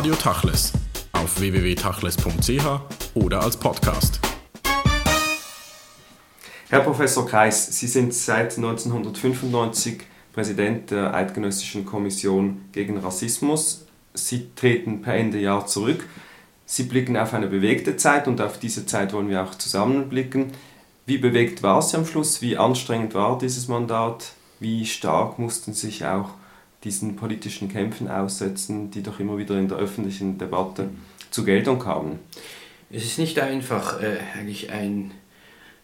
Radio Tachles auf www.tachles.ch oder als Podcast. Herr Professor Kreis, Sie sind seit 1995 Präsident der Eidgenössischen Kommission gegen Rassismus. Sie treten per Ende Jahr zurück. Sie blicken auf eine bewegte Zeit und auf diese Zeit wollen wir auch zusammenblicken. Wie bewegt war sie am Schluss? Wie anstrengend war dieses Mandat? Wie stark mussten sich auch diesen politischen Kämpfen aussetzen, die doch immer wieder in der öffentlichen Debatte zur Geltung kamen. Es ist nicht einfach, äh, eigentlich ein,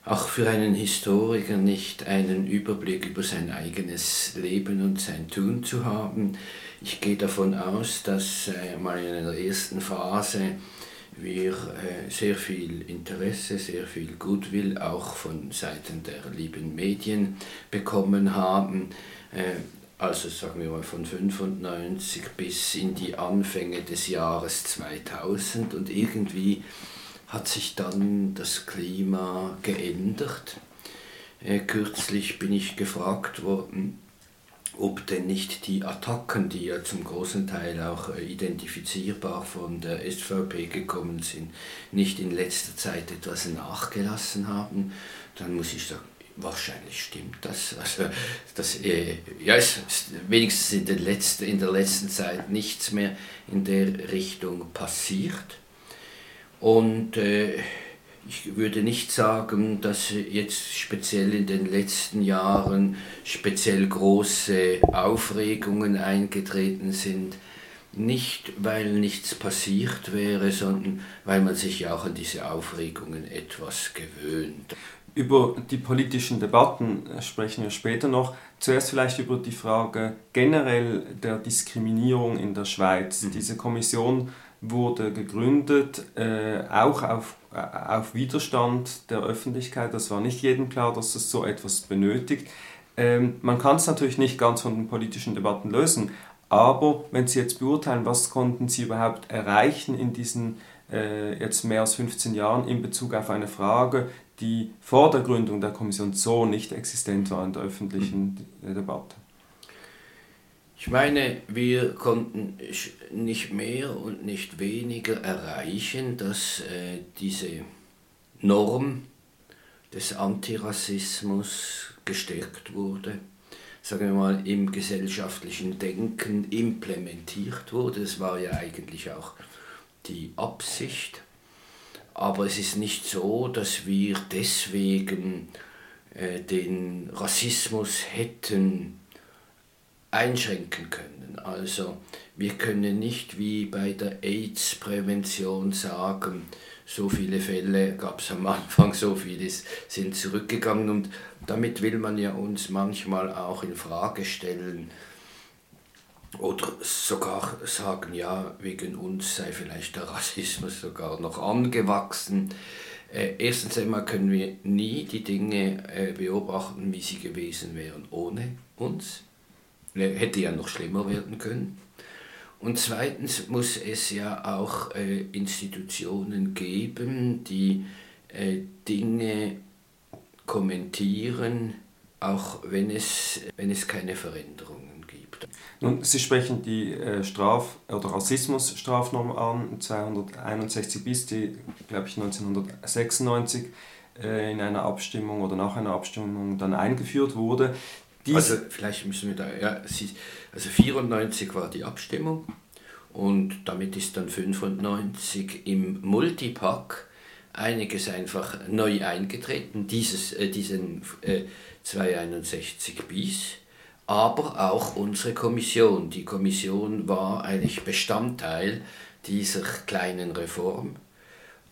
auch für einen Historiker nicht einen Überblick über sein eigenes Leben und sein Tun zu haben. Ich gehe davon aus, dass äh, mal in einer ersten Phase wir äh, sehr viel Interesse, sehr viel Goodwill auch von Seiten der lieben Medien bekommen haben. Also sagen wir mal von 95 bis in die Anfänge des Jahres 2000 und irgendwie hat sich dann das Klima geändert. Äh, kürzlich bin ich gefragt worden, ob denn nicht die Attacken, die ja zum großen Teil auch äh, identifizierbar von der SVP gekommen sind, nicht in letzter Zeit etwas nachgelassen haben, dann muss ich sagen, Wahrscheinlich stimmt das. Also, das äh, ja, es ist wenigstens in, den letzten, in der letzten Zeit nichts mehr in der Richtung passiert. Und äh, ich würde nicht sagen, dass jetzt speziell in den letzten Jahren speziell große Aufregungen eingetreten sind. Nicht, weil nichts passiert wäre, sondern weil man sich ja auch an diese Aufregungen etwas gewöhnt. Über die politischen Debatten äh, sprechen wir später noch. Zuerst vielleicht über die Frage generell der Diskriminierung in der Schweiz. Mhm. Diese Kommission wurde gegründet, äh, auch auf, äh, auf Widerstand der Öffentlichkeit. Das war nicht jedem klar, dass es so etwas benötigt. Ähm, man kann es natürlich nicht ganz von den politischen Debatten lösen, aber wenn Sie jetzt beurteilen, was konnten Sie überhaupt erreichen in diesen äh, jetzt mehr als 15 Jahren in Bezug auf eine Frage, die vor der Gründung der Kommission so nicht existent war in der öffentlichen mhm. Debatte. Ich meine, wir konnten nicht mehr und nicht weniger erreichen, dass äh, diese Norm des Antirassismus gestärkt wurde, sagen wir mal, im gesellschaftlichen Denken implementiert wurde. Das war ja eigentlich auch die Absicht. Aber es ist nicht so, dass wir deswegen äh, den Rassismus hätten einschränken können. Also wir können nicht wie bei der AIDS-Prävention sagen, so viele Fälle gab es am Anfang, so viele sind zurückgegangen und damit will man ja uns manchmal auch in Frage stellen, oder sogar sagen, ja, wegen uns sei vielleicht der Rassismus sogar noch angewachsen. Äh, erstens einmal können wir nie die Dinge äh, beobachten, wie sie gewesen wären ohne uns. Äh, hätte ja noch schlimmer werden können. Und zweitens muss es ja auch Institutionen geben, die Dinge kommentieren, auch wenn es, wenn es keine Veränderungen nun, Sie sprechen die äh, Straf- oder Rassismusstrafnorm an, 261 bis, die, glaube ich, 1996 äh, in einer Abstimmung oder nach einer Abstimmung dann eingeführt wurde. Dies also vielleicht müssen wir da, ja, also 94 war die Abstimmung und damit ist dann 95 im Multipack einiges einfach neu eingetreten, dieses, äh, diesen äh, 261 bis aber auch unsere Kommission. Die Kommission war eigentlich Bestandteil dieser kleinen Reform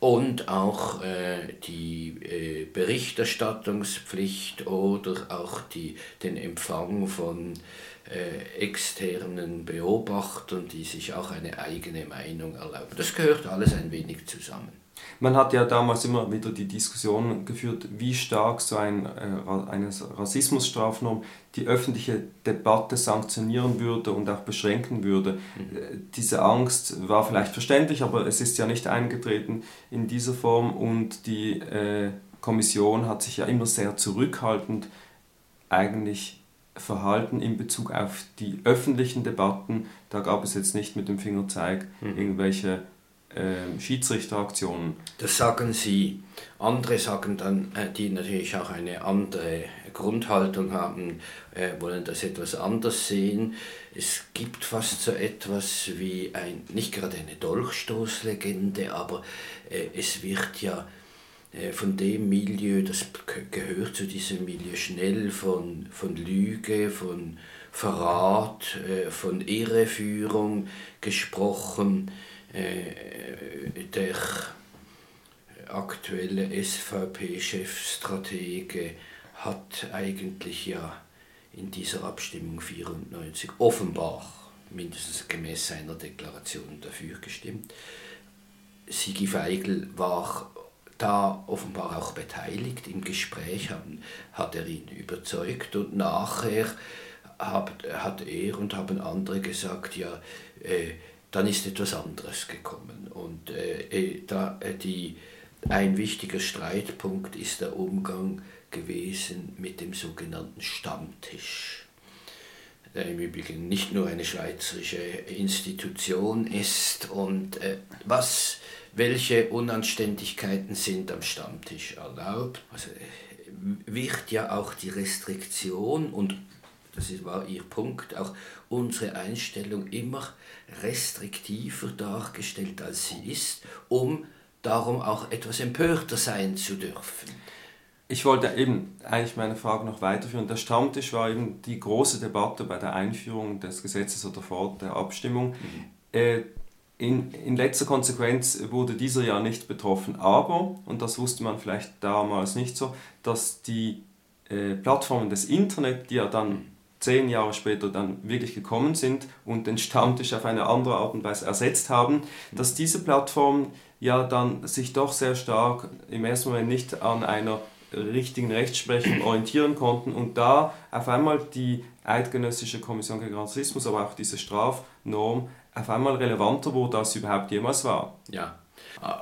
und auch äh, die äh, Berichterstattungspflicht oder auch die, den Empfang von äh, externen Beobachtern, die sich auch eine eigene Meinung erlauben. Das gehört alles ein wenig zusammen. Man hat ja damals immer wieder die Diskussion geführt, wie stark so ein, äh, eine Rassismusstrafnorm die öffentliche Debatte sanktionieren würde und auch beschränken würde. Mhm. Äh, diese Angst war vielleicht verständlich, aber es ist ja nicht eingetreten in dieser Form und die äh, Kommission hat sich ja immer sehr zurückhaltend eigentlich Verhalten in Bezug auf die öffentlichen Debatten. Da gab es jetzt nicht mit dem Fingerzeig mhm. irgendwelche äh, Schiedsrichteraktionen. Das sagen Sie. Andere sagen dann, äh, die natürlich auch eine andere Grundhaltung haben, äh, wollen das etwas anders sehen. Es gibt fast so etwas wie ein, nicht gerade eine Dolchstoßlegende, aber äh, es wird ja von dem Milieu, das gehört zu diesem Milieu schnell von, von Lüge, von Verrat, von Irreführung gesprochen. Äh, der aktuelle SVP-Chefstratege hat eigentlich ja in dieser Abstimmung 94 offenbar, mindestens gemäß seiner Deklaration, dafür gestimmt. Sigi Feigl war da offenbar auch beteiligt im Gespräch, haben, hat er ihn überzeugt und nachher hat, hat er und haben andere gesagt, ja, äh, dann ist etwas anderes gekommen. Und äh, äh da, äh, die, ein wichtiger Streitpunkt ist der Umgang gewesen mit dem sogenannten Stammtisch, der im Übrigen nicht nur eine schweizerische Institution ist. Und äh, was, welche Unanständigkeiten sind am Stammtisch erlaubt? Also äh, wird ja auch die Restriktion und das war Ihr Punkt, auch unsere Einstellung immer restriktiver dargestellt, als sie ist, um darum auch etwas empörter sein zu dürfen ich wollte eben eigentlich meine Frage noch weiterführen. Der Stammtisch war eben die große Debatte bei der Einführung des Gesetzes oder vor der Abstimmung. Mhm. Äh, in, in letzter Konsequenz wurde dieser ja nicht betroffen, aber, und das wusste man vielleicht damals nicht so, dass die äh, Plattformen des Internet, die ja dann zehn Jahre später dann wirklich gekommen sind und den Stammtisch auf eine andere Art und Weise ersetzt haben, dass diese Plattformen ja dann sich doch sehr stark im ersten Moment nicht an einer richtigen Rechtsprechung orientieren konnten und da auf einmal die Eidgenössische Kommission gegen Rassismus, aber auch diese Strafnorm auf einmal relevanter wurde, als sie überhaupt jemals war. Ja,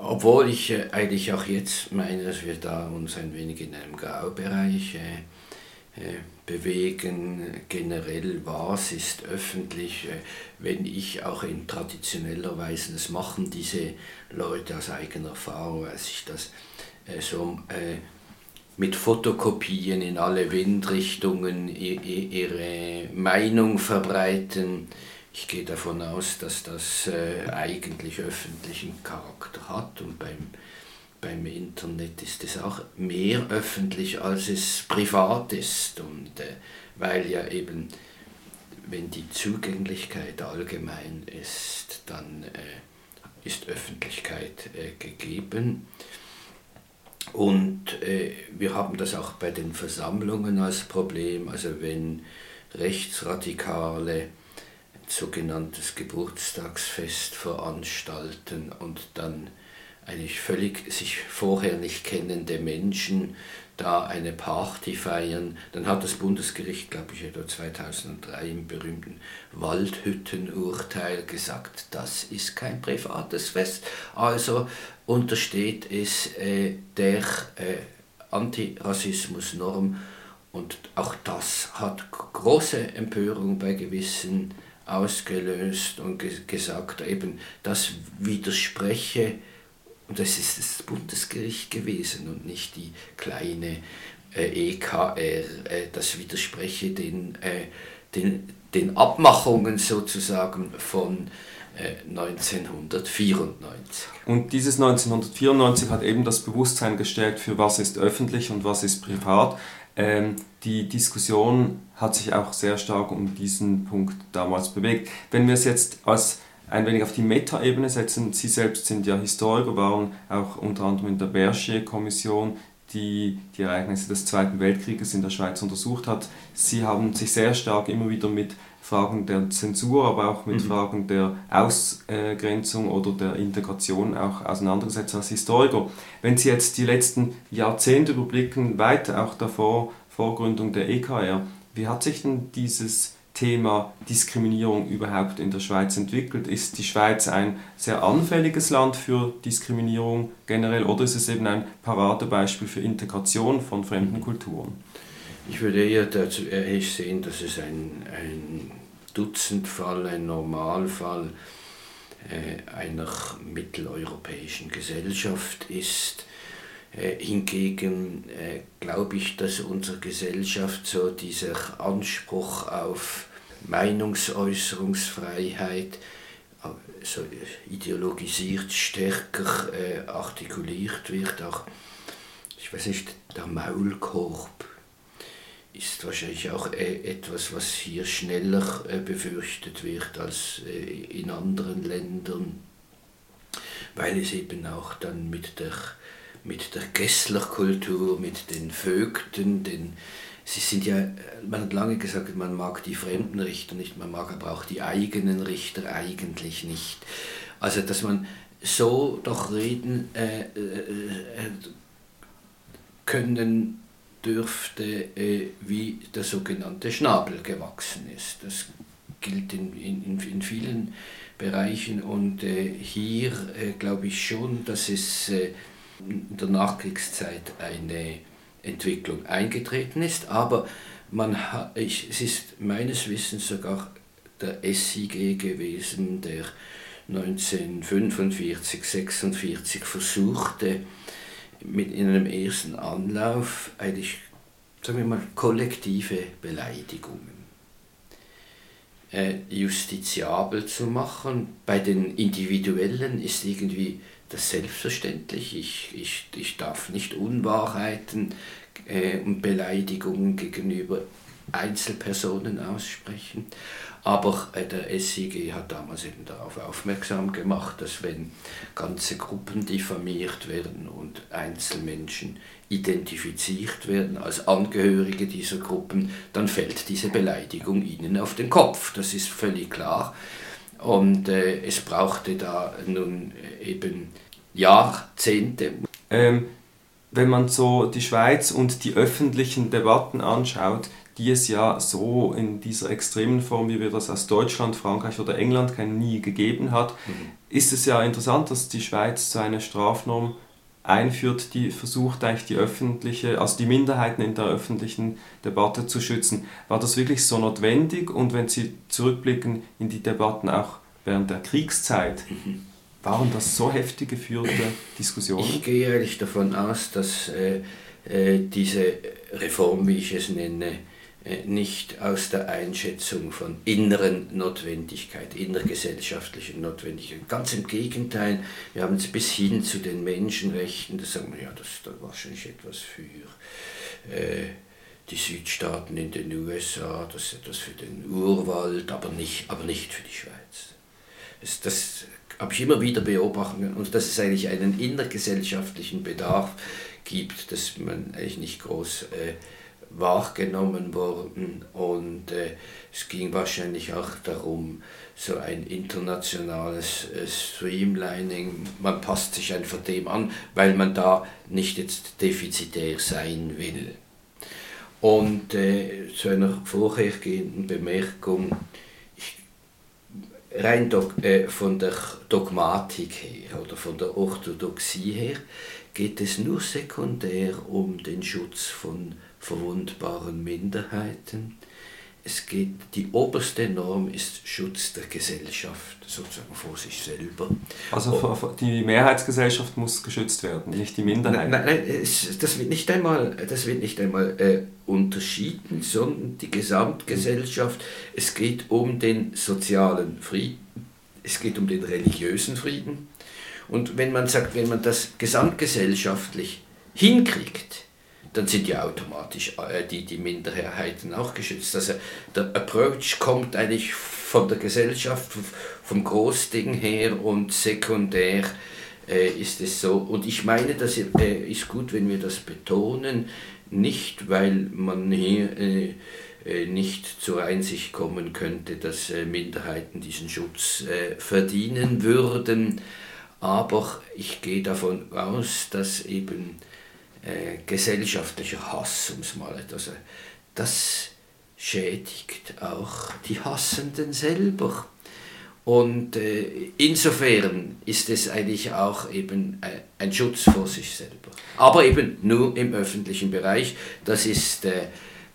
obwohl ich äh, eigentlich auch jetzt meine, dass wir da uns ein wenig in einem Graubereich äh, äh, bewegen. Generell, was ist öffentlich, äh, wenn ich auch in traditioneller Weise, das machen diese Leute aus eigener Erfahrung, als ich das äh, so äh, mit Fotokopien in alle Windrichtungen ihre Meinung verbreiten. Ich gehe davon aus, dass das eigentlich öffentlichen Charakter hat und beim, beim Internet ist es auch mehr öffentlich, als es privat ist. Und äh, weil ja eben, wenn die Zugänglichkeit allgemein ist, dann äh, ist Öffentlichkeit äh, gegeben. Und äh, wir haben das auch bei den Versammlungen als Problem, also wenn Rechtsradikale sogenanntes Geburtstagsfest veranstalten und dann eigentlich völlig sich vorher nicht kennende Menschen da eine Party feiern. Dann hat das Bundesgericht, glaube ich, etwa 2003 im berühmten Waldhüttenurteil gesagt, das ist kein privates Fest. Also untersteht es äh, der äh, Antirassismusnorm und auch das hat große Empörung bei gewissen ausgelöst und ge gesagt, eben das widerspreche und das ist das Bundesgericht gewesen und nicht die kleine äh, EKR. Äh, das widerspreche den, äh, den, den Abmachungen sozusagen von 1994. Äh, und dieses 1994 hat eben das Bewusstsein gestellt, für was ist öffentlich und was ist privat. Ähm, die Diskussion hat sich auch sehr stark um diesen Punkt damals bewegt. Wenn wir es jetzt als ein wenig auf die Metaebene setzen. Sie selbst sind ja Historiker, waren auch unter anderem in der Bergier-Kommission, die die Ereignisse des Zweiten Weltkrieges in der Schweiz untersucht hat. Sie haben sich sehr stark immer wieder mit Fragen der Zensur, aber auch mit mhm. Fragen der Ausgrenzung oder der Integration auch auseinandergesetzt als Historiker. Wenn Sie jetzt die letzten Jahrzehnte überblicken, weit auch davor, Vorgründung der EKR, wie hat sich denn dieses Thema Diskriminierung überhaupt in der Schweiz entwickelt? Ist die Schweiz ein sehr anfälliges Land für Diskriminierung generell oder ist es eben ein Paradebeispiel für Integration von fremden Kulturen? Ich würde eher dazu ehrlich sehen, dass es ein, ein Dutzendfall, ein Normalfall äh, einer mitteleuropäischen Gesellschaft ist. Äh, hingegen äh, glaube ich, dass unsere Gesellschaft so dieser Anspruch auf Meinungsäußerungsfreiheit so ideologisiert stärker artikuliert wird. Auch, ich weiß nicht, der Maulkorb ist wahrscheinlich auch etwas, was hier schneller befürchtet wird als in anderen Ländern, weil es eben auch dann mit der mit der Gesslerkultur, mit den Vögten, den, sie sind ja, man hat lange gesagt, man mag die fremden Richter nicht, man mag aber auch die eigenen Richter eigentlich nicht. Also, dass man so doch reden äh, äh, äh können dürfte, äh, wie der sogenannte Schnabel gewachsen ist. Das gilt in, in, in vielen Bereichen und äh, hier äh, glaube ich schon, dass es in der Nachkriegszeit eine Entwicklung eingetreten ist, aber man ich, es ist meines Wissens sogar der SIG gewesen, der 1945, 46 versuchte, mit in einem ersten Anlauf eigentlich, sagen wir mal, kollektive Beleidigungen äh, justiziabel zu machen. Bei den Individuellen ist irgendwie das selbstverständlich. Ich, ich, ich darf nicht Unwahrheiten äh, und Beleidigungen gegenüber Einzelpersonen aussprechen. Aber äh, der SIG hat damals eben darauf aufmerksam gemacht, dass wenn ganze Gruppen diffamiert werden und Einzelmenschen identifiziert werden als Angehörige dieser Gruppen, dann fällt diese Beleidigung ihnen auf den Kopf. Das ist völlig klar. Und äh, es brauchte da nun eben Jahrzehnte. Ähm, wenn man so die Schweiz und die öffentlichen Debatten anschaut, die es ja so in dieser extremen Form, wie wir das aus Deutschland, Frankreich oder England kennen, nie gegeben hat, mhm. ist es ja interessant, dass die Schweiz so eine Strafnorm einführt, die versucht eigentlich die öffentliche, also die Minderheiten in der öffentlichen Debatte zu schützen. War das wirklich so notwendig? Und wenn Sie zurückblicken in die Debatten auch während der Kriegszeit, mhm. waren das so heftig geführte Diskussionen? Ich gehe eigentlich davon aus, dass äh, äh, diese Reform, wie ich es nenne, nicht aus der Einschätzung von inneren Notwendigkeit, innergesellschaftlichen Notwendigkeit. Ganz im Gegenteil, wir haben es bis hin zu den Menschenrechten, da sagen wir, ja, das ist wahrscheinlich etwas für äh, die Südstaaten in den USA, das ist etwas für den Urwald, aber nicht, aber nicht für die Schweiz. Das, das habe ich immer wieder beobachtet und dass es eigentlich einen innergesellschaftlichen Bedarf gibt, dass man eigentlich nicht groß äh, wahrgenommen worden und äh, es ging wahrscheinlich auch darum, so ein internationales äh, Streamlining, man passt sich einfach dem an, weil man da nicht jetzt defizitär sein will. Und äh, zu einer vorhergehenden Bemerkung, ich, rein dog, äh, von der Dogmatik her oder von der Orthodoxie her, geht es nur sekundär um den Schutz von verwundbaren Minderheiten. Es geht, die oberste Norm ist Schutz der Gesellschaft, sozusagen vor sich selber. Also die Mehrheitsgesellschaft muss geschützt werden, nicht die Minderheit? Nein, nein, es, das wird nicht einmal, das wird nicht einmal äh, unterschieden, sondern die Gesamtgesellschaft. Es geht um den sozialen Frieden, es geht um den religiösen Frieden. Und wenn man sagt, wenn man das gesamtgesellschaftlich hinkriegt, dann sind ja automatisch äh, die, die Minderheiten auch geschützt. Also der Approach kommt eigentlich von der Gesellschaft, vom Großding her und sekundär äh, ist es so. Und ich meine, das äh, ist gut, wenn wir das betonen, nicht weil man hier äh, äh, nicht zur Einsicht kommen könnte, dass äh, Minderheiten diesen Schutz verdienen würden, aber ich gehe davon aus, dass eben äh, gesellschaftlicher Hass, um es mal etwas, das schädigt auch die Hassenden selber. Und äh, insofern ist es eigentlich auch eben äh, ein Schutz vor sich selber. Aber eben nur im öffentlichen Bereich. Das ist äh,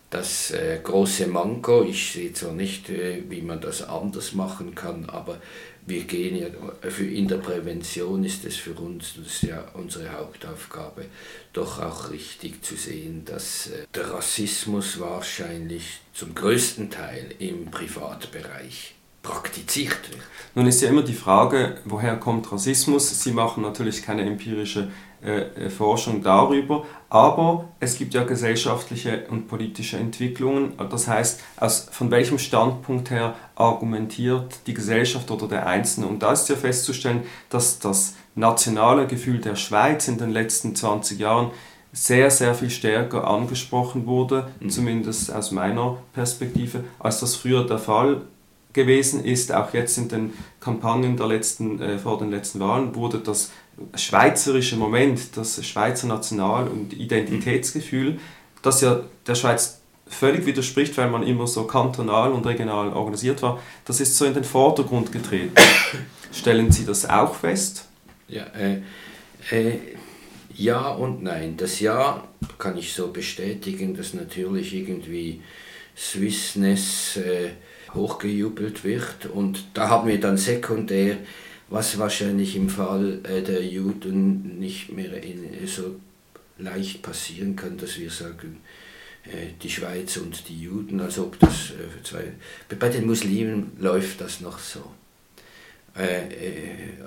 das große Manko. Ich sehe zwar nicht, wie man das anders machen kann, aber wir gehen ja, für in der Prävention ist es für uns, das ist ja unsere Hauptaufgabe, doch auch richtig zu sehen, dass äh, der Rassismus wahrscheinlich zum größten Teil im Privatbereich praktiziert wird. Nun ist ja immer die Frage, woher kommt Rassismus? Sie machen natürlich keine empirische äh, äh, Forschung darüber, aber es gibt ja gesellschaftliche und politische Entwicklungen. Das heißt, aus, von welchem Standpunkt her argumentiert die Gesellschaft oder der Einzelne? Und da ist ja festzustellen, dass das nationale Gefühl der Schweiz in den letzten 20 Jahren sehr, sehr viel stärker angesprochen wurde, mhm. zumindest aus meiner Perspektive, als das früher der Fall gewesen ist. Auch jetzt in den Kampagnen der letzten, äh, vor den letzten Wahlen wurde das schweizerische Moment, das Schweizer National- und Identitätsgefühl, das ja der Schweiz völlig widerspricht, weil man immer so kantonal und regional organisiert war, das ist so in den Vordergrund getreten. Stellen Sie das auch fest? Ja, äh, äh, ja und nein. Das Ja kann ich so bestätigen, dass natürlich irgendwie Swissness äh, hochgejubelt wird und da haben wir dann sekundär was wahrscheinlich im Fall äh, der Juden nicht mehr in, so leicht passieren kann, dass wir sagen, äh, die Schweiz und die Juden, als ob das äh, zwei. Bei den Muslimen läuft das noch so.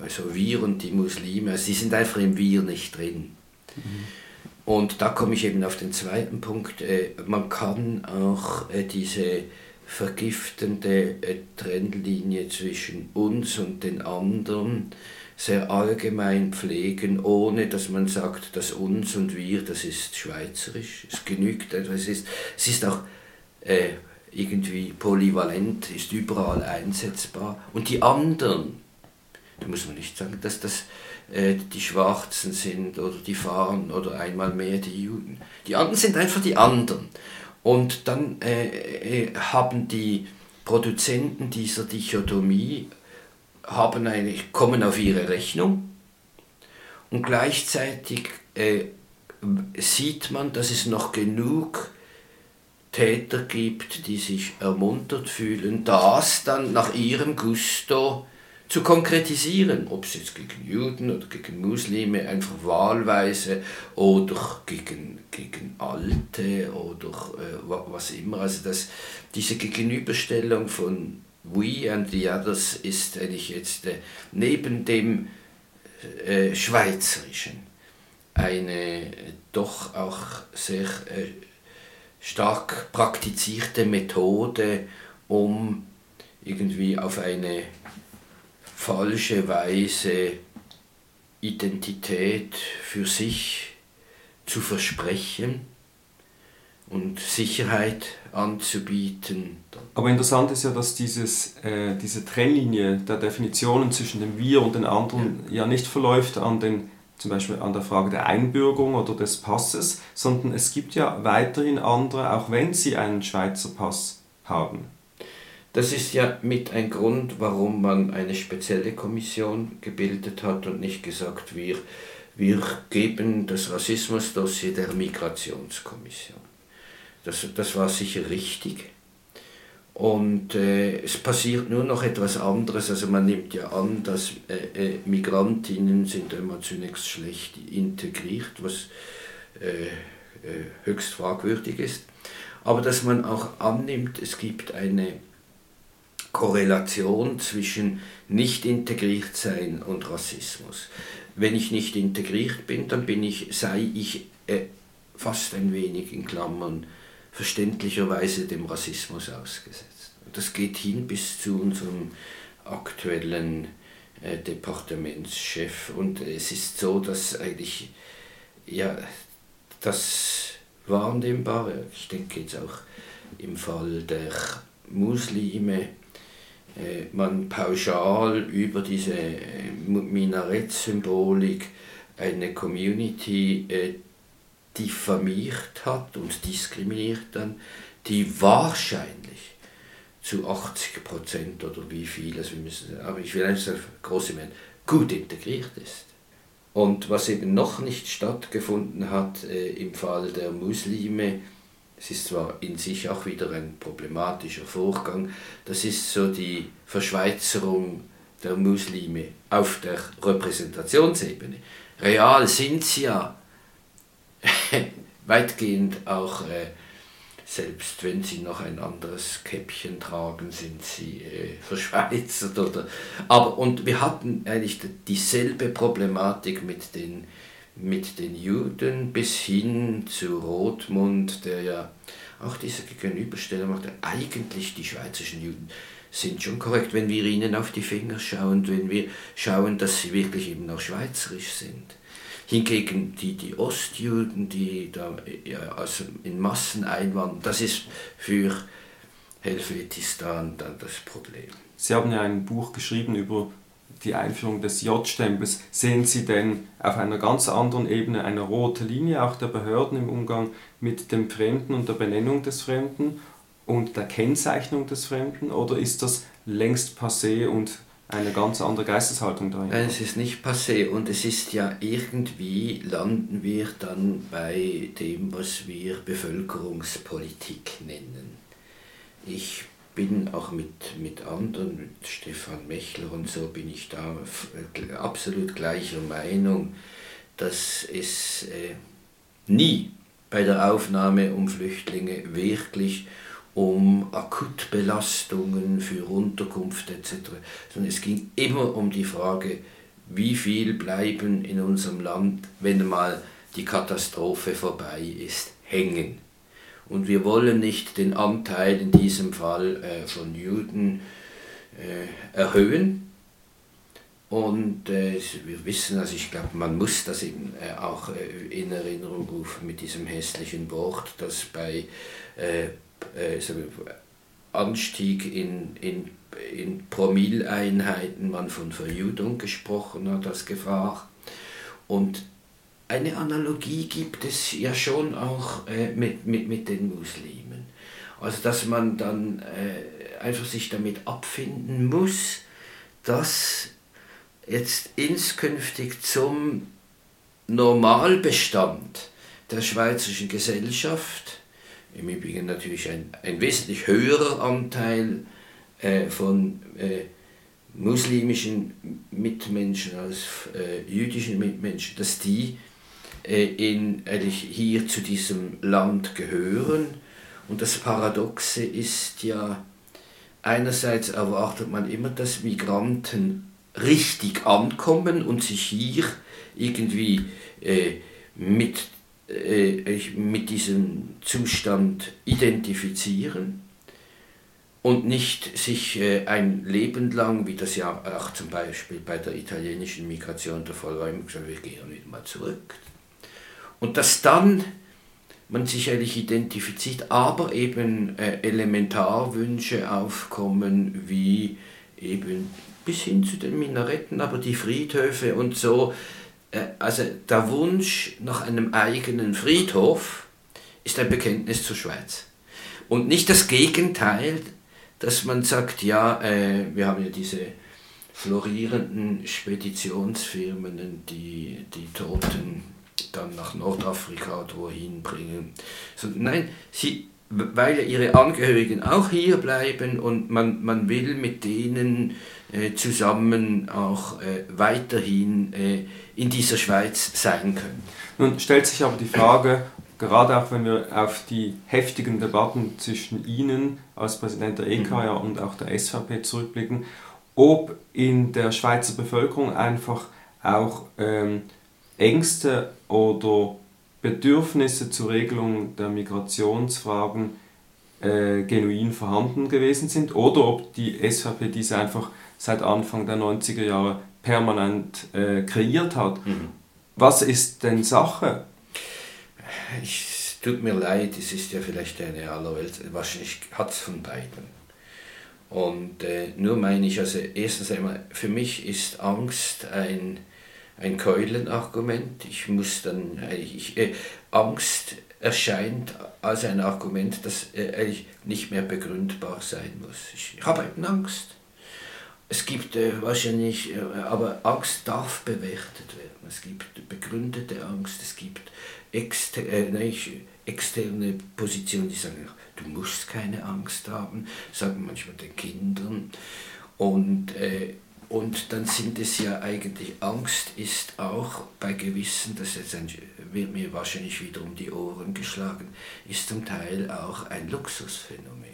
Also wir und die Muslime, also sie sind einfach im Wir nicht drin. Mhm. Und da komme ich eben auf den zweiten Punkt. Man kann auch diese vergiftende äh, Trennlinie zwischen uns und den anderen sehr allgemein pflegen, ohne dass man sagt, dass uns und wir, das ist schweizerisch, es genügt, es ist, es ist auch äh, irgendwie polyvalent, ist überall einsetzbar. Und die anderen, da muss man nicht sagen, dass das äh, die Schwarzen sind oder die Fahren oder einmal mehr die Juden. Die anderen sind einfach die anderen. Und dann äh, äh, haben die Produzenten dieser Dichotomie haben eigentlich, kommen auf ihre Rechnung. Und gleichzeitig äh, sieht man, dass es noch genug Täter gibt, die sich ermuntert fühlen, das dann nach ihrem Gusto zu konkretisieren, ob es jetzt gegen Juden oder gegen Muslime einfach wahlweise oder gegen, gegen Alte oder äh, was immer. Also das, diese Gegenüberstellung von We and the Others ist eigentlich jetzt äh, neben dem äh, Schweizerischen eine äh, doch auch sehr äh, stark praktizierte Methode, um irgendwie auf eine falsche Weise Identität für sich zu versprechen und Sicherheit anzubieten. Aber interessant ist ja, dass dieses, äh, diese Trennlinie der Definitionen zwischen dem Wir und den anderen ja. ja nicht verläuft an den zum Beispiel an der Frage der Einbürgerung oder des Passes, sondern es gibt ja weiterhin andere, auch wenn sie einen Schweizer Pass haben. Das ist ja mit ein Grund, warum man eine spezielle Kommission gebildet hat und nicht gesagt, wir, wir geben das Rassismusdossier der Migrationskommission. Das, das war sicher richtig. Und äh, es passiert nur noch etwas anderes. Also man nimmt ja an, dass äh, äh, Migrantinnen sind immer zunächst schlecht integriert, was äh, äh, höchst fragwürdig ist. Aber dass man auch annimmt, es gibt eine Korrelation zwischen nicht integriert sein und Rassismus. Wenn ich nicht integriert bin, dann bin ich, sei ich äh, fast ein wenig in Klammern verständlicherweise dem Rassismus ausgesetzt. Das geht hin bis zu unserem aktuellen äh, Departementschef und es ist so, dass eigentlich ja das Wahrnehmbare, ich denke jetzt auch im Fall der Muslime, man pauschal über diese äh, Minarettsymbolik eine Community äh, diffamiert hat und diskriminiert dann, die wahrscheinlich zu 80 Prozent oder wie viel, also wir müssen, aber ich will einfach sagen, große Mehrheit, gut integriert ist. Und was eben noch nicht stattgefunden hat äh, im Fall der Muslime, es ist zwar in sich auch wieder ein problematischer Vorgang, das ist so die Verschweizerung der Muslime auf der Repräsentationsebene. Real sind sie ja weitgehend auch, äh, selbst wenn sie noch ein anderes Käppchen tragen, sind sie äh, verschweizert. Oder, aber, und wir hatten eigentlich dieselbe Problematik mit den mit den Juden bis hin zu Rothmund, der ja auch diese Gegenüberstellung macht, eigentlich die schweizerischen Juden sind schon korrekt, wenn wir ihnen auf die Finger schauen, wenn wir schauen, dass sie wirklich eben auch schweizerisch sind. Hingegen die, die Ostjuden, die da ja, also in Massen einwandern, das ist für Helvetistan dann das Problem. Sie haben ja ein Buch geschrieben über die Einführung des J-Stempels, sehen Sie denn auf einer ganz anderen Ebene eine rote Linie auch der Behörden im Umgang mit dem Fremden und der Benennung des Fremden und der Kennzeichnung des Fremden oder ist das längst passé und eine ganz andere Geisteshaltung dahinter? Nein, es ist nicht passé und es ist ja irgendwie, landen wir dann bei dem, was wir Bevölkerungspolitik nennen. Ich bin auch mit, mit anderen, mit Stefan Mechler und so, bin ich da absolut gleicher Meinung, dass es äh, nie bei der Aufnahme um Flüchtlinge wirklich um Akutbelastungen für Unterkunft etc., sondern es ging immer um die Frage, wie viel bleiben in unserem Land, wenn mal die Katastrophe vorbei ist, hängen. Und wir wollen nicht den Anteil in diesem Fall äh, von Juden äh, erhöhen. Und äh, wir wissen, also ich glaube, man muss das eben äh, auch äh, in Erinnerung rufen mit diesem hässlichen Wort, dass bei äh, Anstieg in, in, in Promilleinheiten man von Verjudung gesprochen hat als Gefahr. Und eine Analogie gibt es ja schon auch äh, mit, mit, mit den Muslimen. Also dass man dann äh, einfach sich damit abfinden muss, dass jetzt inskünftig zum Normalbestand der schweizerischen Gesellschaft, im Übrigen natürlich ein, ein wesentlich höherer Anteil äh, von äh, muslimischen Mitmenschen als äh, jüdischen Mitmenschen, dass die in, eigentlich hier zu diesem Land gehören. Und das Paradoxe ist ja, einerseits erwartet man immer, dass Migranten richtig ankommen und sich hier irgendwie äh, mit, äh, mit diesem Zustand identifizieren und nicht sich äh, ein Leben lang, wie das ja auch zum Beispiel bei der italienischen Migration der Fall war, immer gesagt, wir gehen wieder mal zurück und dass dann man sich eigentlich identifiziert, aber eben äh, Elementarwünsche aufkommen, wie eben bis hin zu den Minaretten, aber die Friedhöfe und so. Äh, also der Wunsch nach einem eigenen Friedhof ist ein Bekenntnis zur Schweiz. Und nicht das Gegenteil, dass man sagt, ja, äh, wir haben ja diese florierenden Speditionsfirmen, die die Toten dann nach Nordafrika oder wohin bringen. So, nein, sie, weil ihre Angehörigen auch hier bleiben und man, man will mit denen äh, zusammen auch äh, weiterhin äh, in dieser Schweiz sein können. Nun stellt sich aber die Frage, gerade auch wenn wir auf die heftigen Debatten zwischen Ihnen als Präsident der EKA mhm. und auch der SVP zurückblicken, ob in der Schweizer Bevölkerung einfach auch ähm, Ängste oder Bedürfnisse zur Regelung der Migrationsfragen äh, genuin vorhanden gewesen sind oder ob die SVP diese einfach seit Anfang der 90er Jahre permanent äh, kreiert hat. Mhm. Was ist denn Sache? Ich, es tut mir leid, es ist ja vielleicht eine allerwelt, wahrscheinlich hat es von beiden. Und äh, nur meine ich, also erstens einmal, für mich ist Angst ein ein Keulenargument. Ich muss dann ich, äh, Angst erscheint als ein Argument, das äh, eigentlich nicht mehr begründbar sein muss. Ich, habe eben Angst. es gibt äh, wahrscheinlich, äh, aber Angst darf bewertet werden. Es gibt begründete Angst, es gibt exter, äh, nein, externe Positionen, die sagen, du musst keine Angst haben, sagen manchmal den Kindern. Und, äh, und dann sind es ja eigentlich, Angst ist auch bei gewissen, das jetzt ein, wird mir wahrscheinlich wieder um die Ohren geschlagen, ist zum Teil auch ein Luxusphänomen.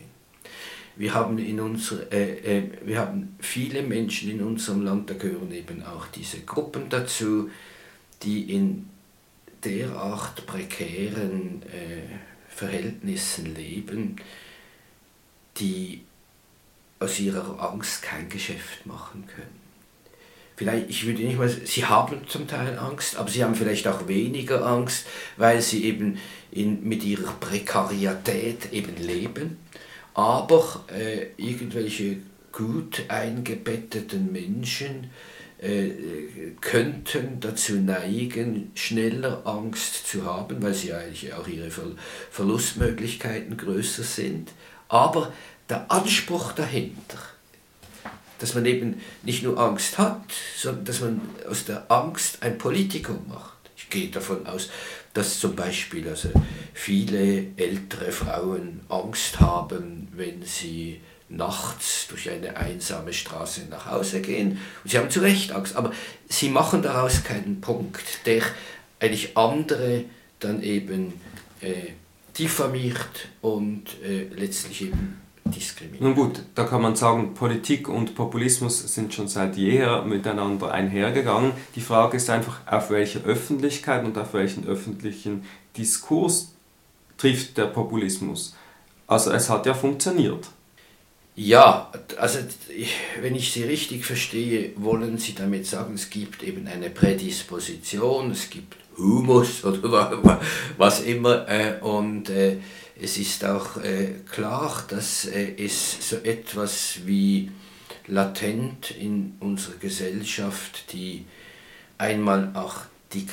Wir haben, in unser, äh, äh, wir haben viele Menschen in unserem Land, da gehören eben auch diese Gruppen dazu, die in derart prekären äh, Verhältnissen leben, die aus ihrer Angst kein Geschäft machen können. Vielleicht, ich würde nicht mal, sie haben zum Teil Angst, aber sie haben vielleicht auch weniger Angst, weil sie eben in, mit ihrer Prekarität eben leben. Aber äh, irgendwelche gut eingebetteten Menschen äh, könnten dazu neigen, schneller Angst zu haben, weil sie eigentlich auch ihre Verlustmöglichkeiten größer sind. Aber der Anspruch dahinter, dass man eben nicht nur Angst hat, sondern dass man aus der Angst ein Politikum macht. Ich gehe davon aus, dass zum Beispiel also viele ältere Frauen Angst haben, wenn sie nachts durch eine einsame Straße nach Hause gehen. Und sie haben zu Recht Angst, aber sie machen daraus keinen Punkt, der eigentlich andere dann eben äh, diffamiert und äh, letztlich eben diskriminiert. Nun gut, da kann man sagen, Politik und Populismus sind schon seit jeher miteinander einhergegangen. Die Frage ist einfach, auf welche Öffentlichkeit und auf welchen öffentlichen Diskurs trifft der Populismus. Also es hat ja funktioniert. Ja, also wenn ich Sie richtig verstehe, wollen Sie damit sagen, es gibt eben eine Prädisposition, es gibt Humus oder was immer äh, und äh, es ist auch äh, klar, dass es so etwas wie latent in unserer Gesellschaft, die einmal auch die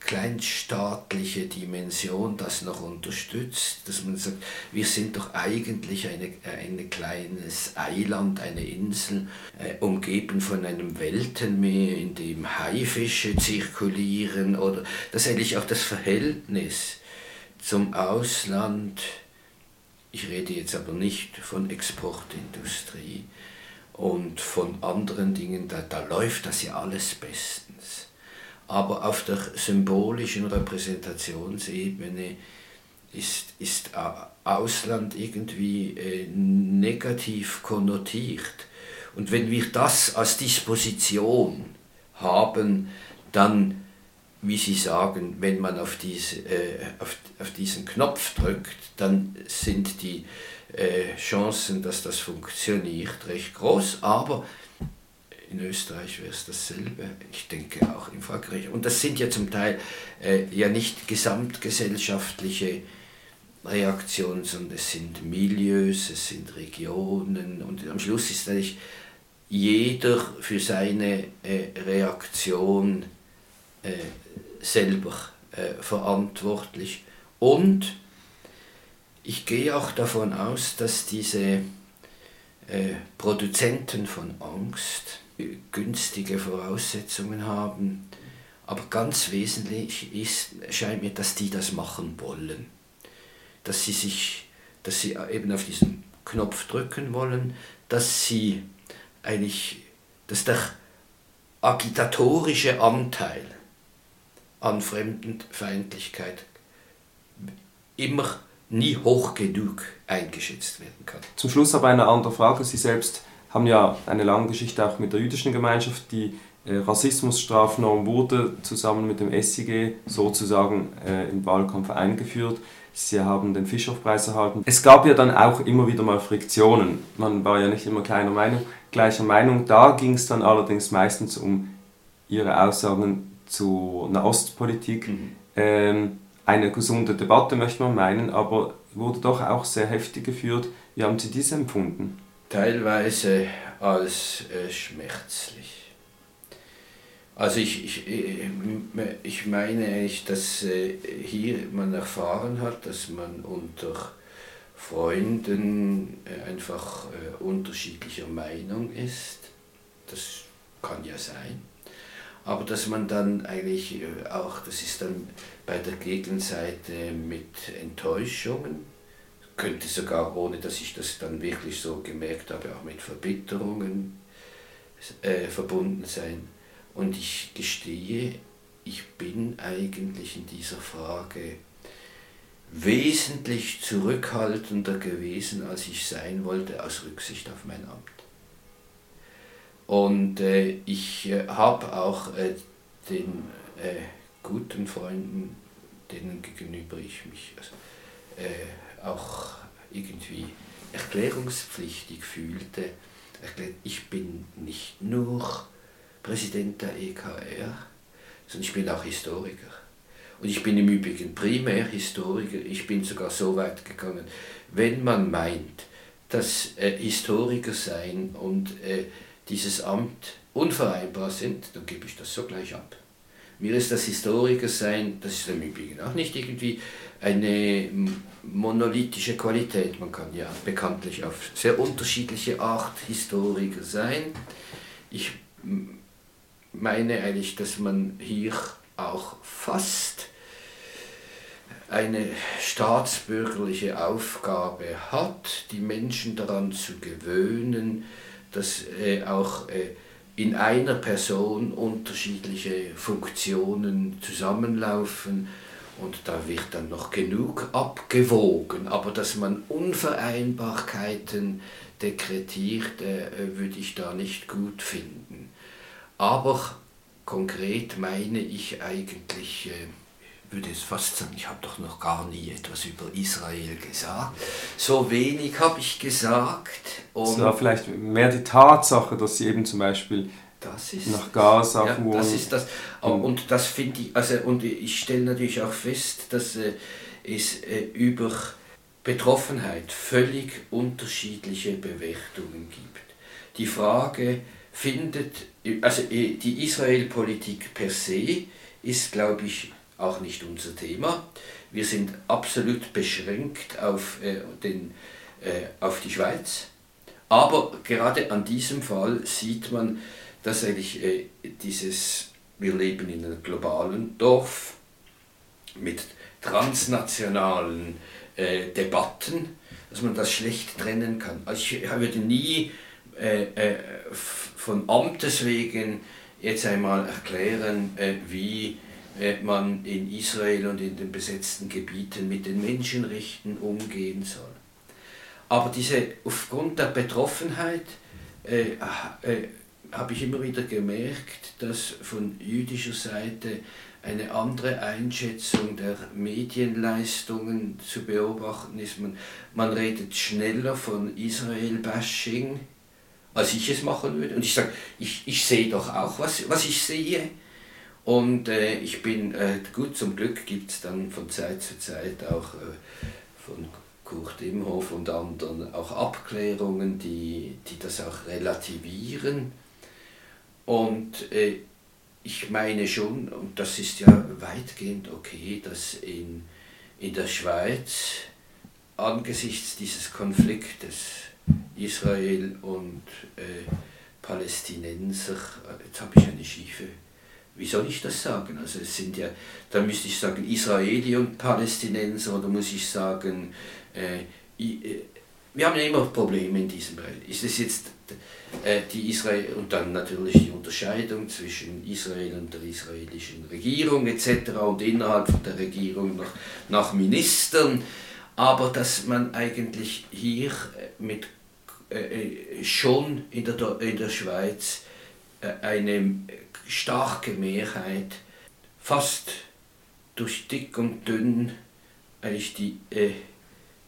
kleinstaatliche Dimension das noch unterstützt, dass man sagt, wir sind doch eigentlich ein eine kleines Eiland, eine Insel, äh, umgeben von einem Weltenmeer, in dem Haifische zirkulieren oder dass eigentlich auch das Verhältnis zum Ausland, ich rede jetzt aber nicht von Exportindustrie und von anderen Dingen, da, da läuft das ja alles bestens aber auf der symbolischen Repräsentationsebene ist, ist Ausland irgendwie äh, negativ konnotiert. Und wenn wir das als Disposition haben, dann, wie Sie sagen, wenn man auf, diese, äh, auf, auf diesen Knopf drückt, dann sind die äh, Chancen, dass das funktioniert, recht groß. Aber in Österreich wäre es dasselbe. Ich denke auch in Frankreich. Und das sind ja zum Teil äh, ja nicht gesamtgesellschaftliche Reaktionen, sondern es sind Milieus, es sind Regionen. Und am Schluss ist eigentlich jeder für seine äh, Reaktion äh, selber äh, verantwortlich. Und ich gehe auch davon aus, dass diese äh, Produzenten von Angst, günstige Voraussetzungen haben. Aber ganz wesentlich ist, scheint mir, dass die das machen wollen. Dass sie sich, dass sie eben auf diesen Knopf drücken wollen, dass sie eigentlich, dass der agitatorische Anteil an Fremdenfeindlichkeit immer nie hoch genug eingeschätzt werden kann. Zum Schluss aber eine andere Frage. Sie selbst haben ja eine lange Geschichte auch mit der jüdischen Gemeinschaft. Die äh, Rassismusstrafnorm wurde zusammen mit dem SIG sozusagen äh, im Wahlkampf eingeführt. Sie haben den Fischhoff-Preis erhalten. Es gab ja dann auch immer wieder mal Friktionen. Man war ja nicht immer kleiner Meinung, gleicher Meinung. Da ging es dann allerdings meistens um Ihre Aussagen zur Nahostpolitik. Mhm. Ähm, eine gesunde Debatte möchte man meinen, aber wurde doch auch sehr heftig geführt. Wie haben Sie dies empfunden? teilweise als äh, schmerzlich. Also ich, ich, äh, ich meine eigentlich, dass äh, hier man erfahren hat, dass man unter Freunden äh, einfach äh, unterschiedlicher Meinung ist. das kann ja sein. Aber dass man dann eigentlich äh, auch, das ist dann bei der Gegenseite mit Enttäuschungen, könnte sogar, ohne dass ich das dann wirklich so gemerkt habe, auch mit Verbitterungen äh, verbunden sein. Und ich gestehe, ich bin eigentlich in dieser Frage wesentlich zurückhaltender gewesen, als ich sein wollte, aus Rücksicht auf mein Amt. Und äh, ich äh, habe auch äh, den äh, guten Freunden, denen gegenüber ich mich also, äh, auch irgendwie erklärungspflichtig fühlte, erklärt, ich bin nicht nur Präsident der EKR, sondern ich bin auch Historiker. Und ich bin im Übrigen primär Historiker, ich bin sogar so weit gegangen, wenn man meint, dass äh, Historiker sein und dieses Amt unvereinbar sind, dann gebe ich das sogleich ab. Mir ist das Historiker sein, das ist im Übrigen auch nicht irgendwie eine monolithische Qualität. Man kann ja bekanntlich auf sehr unterschiedliche Art Historiker sein. Ich meine eigentlich, dass man hier auch fast eine staatsbürgerliche Aufgabe hat, die Menschen daran zu gewöhnen, dass äh, auch äh, in einer Person unterschiedliche Funktionen zusammenlaufen und da wird dann noch genug abgewogen, aber dass man Unvereinbarkeiten dekretiert, äh, würde ich da nicht gut finden. Aber konkret meine ich eigentlich, äh, würde es fast sagen, ich habe doch noch gar nie etwas über Israel gesagt. So wenig habe ich gesagt. Und es war vielleicht mehr die Tatsache, dass sie eben zum Beispiel ist, nach Gaza ja, fuhren. Das ist das. Und das finde ich, also und ich stelle natürlich auch fest, dass äh, es äh, über Betroffenheit völlig unterschiedliche Bewertungen gibt. Die Frage findet, also äh, die Israel-Politik per se ist, glaube ich, auch nicht unser Thema. Wir sind absolut beschränkt auf, äh, den, äh, auf die Schweiz. Aber gerade an diesem Fall sieht man, dass eigentlich äh, dieses, wir leben in einem globalen Dorf mit transnationalen äh, Debatten, dass man das schlecht trennen kann. Also ich würde nie äh, äh, von Amtes wegen jetzt einmal erklären, wie man in Israel und in den besetzten Gebieten mit den Menschenrechten umgehen soll. Aber diese, aufgrund der Betroffenheit äh, äh, habe ich immer wieder gemerkt, dass von jüdischer Seite eine andere Einschätzung der Medienleistungen zu beobachten ist. Man, man redet schneller von Israel-Bashing, als ich es machen würde. Und ich sage, ich, ich sehe doch auch, was, was ich sehe. Und äh, ich bin, äh, gut zum Glück gibt es dann von Zeit zu Zeit auch äh, von Kurt Imhoff und anderen auch Abklärungen, die, die das auch relativieren. Und äh, ich meine schon, und das ist ja weitgehend okay, dass in, in der Schweiz angesichts dieses Konfliktes Israel und äh, Palästinenser, äh, jetzt habe ich eine schiefe wie soll ich das sagen? Also es sind ja, da müsste ich sagen Israeli und Palästinenser oder muss ich sagen, äh, äh, wir haben ja immer Probleme in diesem Bereich. Ist es jetzt äh, die Israel und dann natürlich die Unterscheidung zwischen Israel und der israelischen Regierung etc. und innerhalb der Regierung nach, nach Ministern, aber dass man eigentlich hier äh, mit äh, schon in der, in der Schweiz eine starke Mehrheit, fast durch dick und dünn, eigentlich die äh,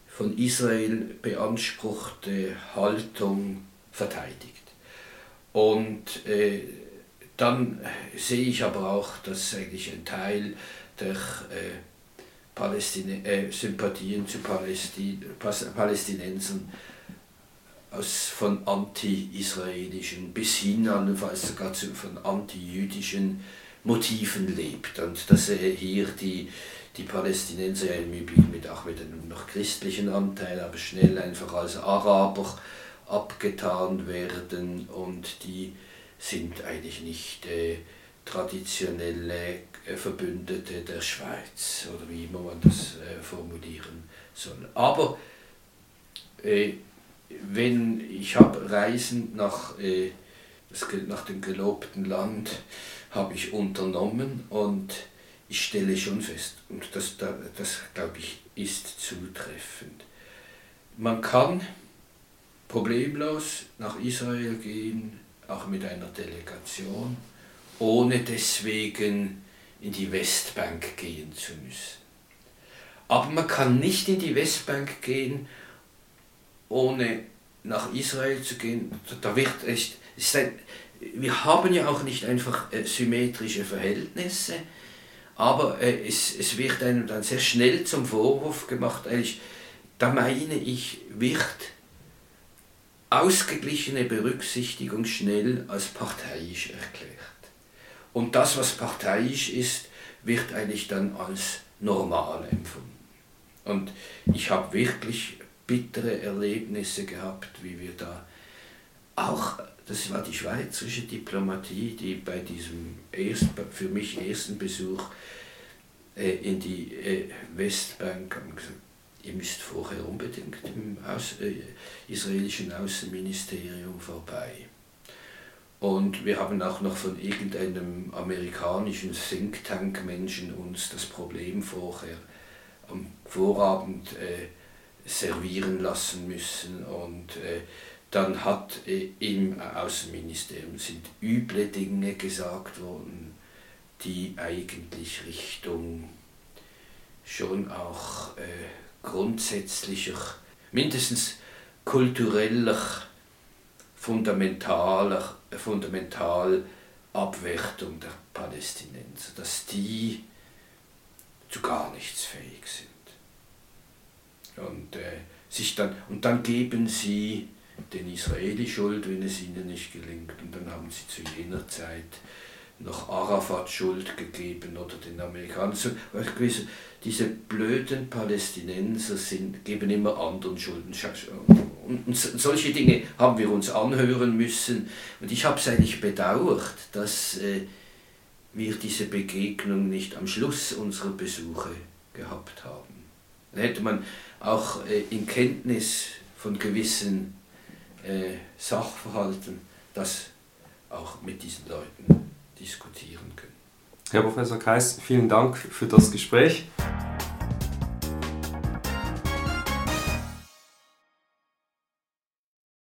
von Israel beanspruchte Haltung verteidigt. Und äh, dann sehe ich aber auch, dass eigentlich ein Teil der äh, Palästin äh, Sympathien zu Palästin Palästinensern aus, von anti-israelischen bis hin allenfalls sogar zu, von anti-jüdischen Motiven lebt und dass äh, hier die, die Palästinenser im Übrigen mit, auch mit einem noch christlichen Anteil, aber schnell einfach als Araber abgetan werden und die sind eigentlich nicht äh, traditionelle äh, Verbündete der Schweiz oder wie immer man das äh, formulieren soll. Aber äh, wenn ich habe Reisen nach, äh, das, nach dem gelobten Land habe ich unternommen und ich stelle schon fest, und das, das glaube ich, ist zutreffend. Man kann problemlos nach Israel gehen, auch mit einer Delegation, ohne deswegen in die Westbank gehen zu müssen. Aber man kann nicht in die Westbank gehen, ohne nach Israel zu gehen. Da wird es, ist ein, wir haben ja auch nicht einfach äh, symmetrische Verhältnisse, aber äh, es, es wird einem dann sehr schnell zum Vorwurf gemacht, eigentlich, da meine ich, wird ausgeglichene Berücksichtigung schnell als parteiisch erklärt. Und das, was parteiisch ist, wird eigentlich dann als normal empfunden. Und ich habe wirklich bittere Erlebnisse gehabt, wie wir da auch, das war die schweizerische Diplomatie, die bei diesem erst, für mich ersten Besuch äh, in die äh, Westbank haben gesagt, ihr müsst vorher unbedingt im Aus, äh, israelischen Außenministerium vorbei. Und wir haben auch noch von irgendeinem amerikanischen Think Tank Menschen uns das Problem vorher am Vorabend äh, servieren lassen müssen und äh, dann hat äh, im Außenministerium sind üble Dinge gesagt worden, die eigentlich Richtung schon auch äh, grundsätzlicher, mindestens kultureller, fundamentaler, fundamental Abwertung der Palästinenser, dass die zu gar nichts fähig sind. Und, äh, sich dann, und dann geben sie den Israeli Schuld, wenn es ihnen nicht gelingt. Und dann haben sie zu jener Zeit noch Arafat Schuld gegeben oder den Amerikanern. Diese blöden Palästinenser sind, geben immer anderen Schulden. Und solche Dinge haben wir uns anhören müssen. Und ich habe es eigentlich bedauert, dass äh, wir diese Begegnung nicht am Schluss unserer Besuche gehabt haben. Dann hätte man auch äh, in Kenntnis von gewissen äh, Sachverhalten das auch mit diesen Leuten diskutieren können. Herr Professor Kreis, vielen Dank für das Gespräch.